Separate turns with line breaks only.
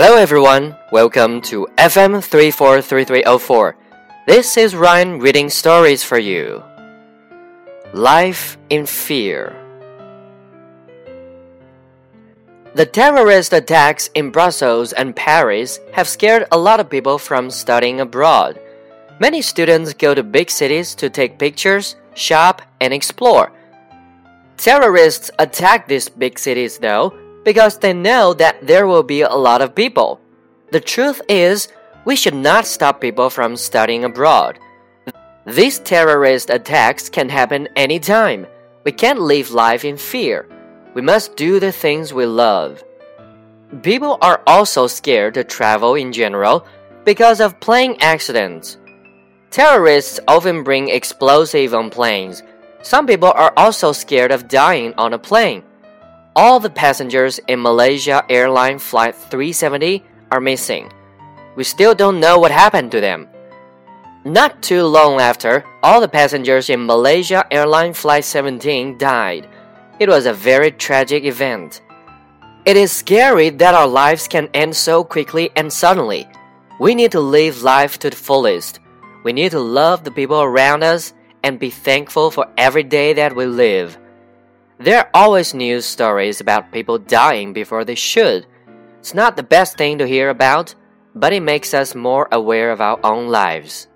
Hello everyone, welcome to FM 343304. This is Ryan reading stories for you. Life in Fear. The terrorist attacks in Brussels and Paris have scared a lot of people from studying abroad. Many students go to big cities to take pictures, shop, and explore. Terrorists attack these big cities though because they know that there will be a lot of people. The truth is, we should not stop people from studying abroad. These terrorist attacks can happen anytime. We can't live life in fear. We must do the things we love. People are also scared to travel in general because of plane accidents. Terrorists often bring explosive on planes. Some people are also scared of dying on a plane. All the passengers in Malaysia Airline Flight 370 are missing. We still don't know what happened to them. Not too long after, all the passengers in Malaysia Airline Flight 17 died. It was a very tragic event. It is scary that our lives can end so quickly and suddenly. We need to live life to the fullest. We need to love the people around us and be thankful for every day that we live. There are always news stories about people dying before they should. It's not the best thing to hear about, but it makes us more aware of our own lives.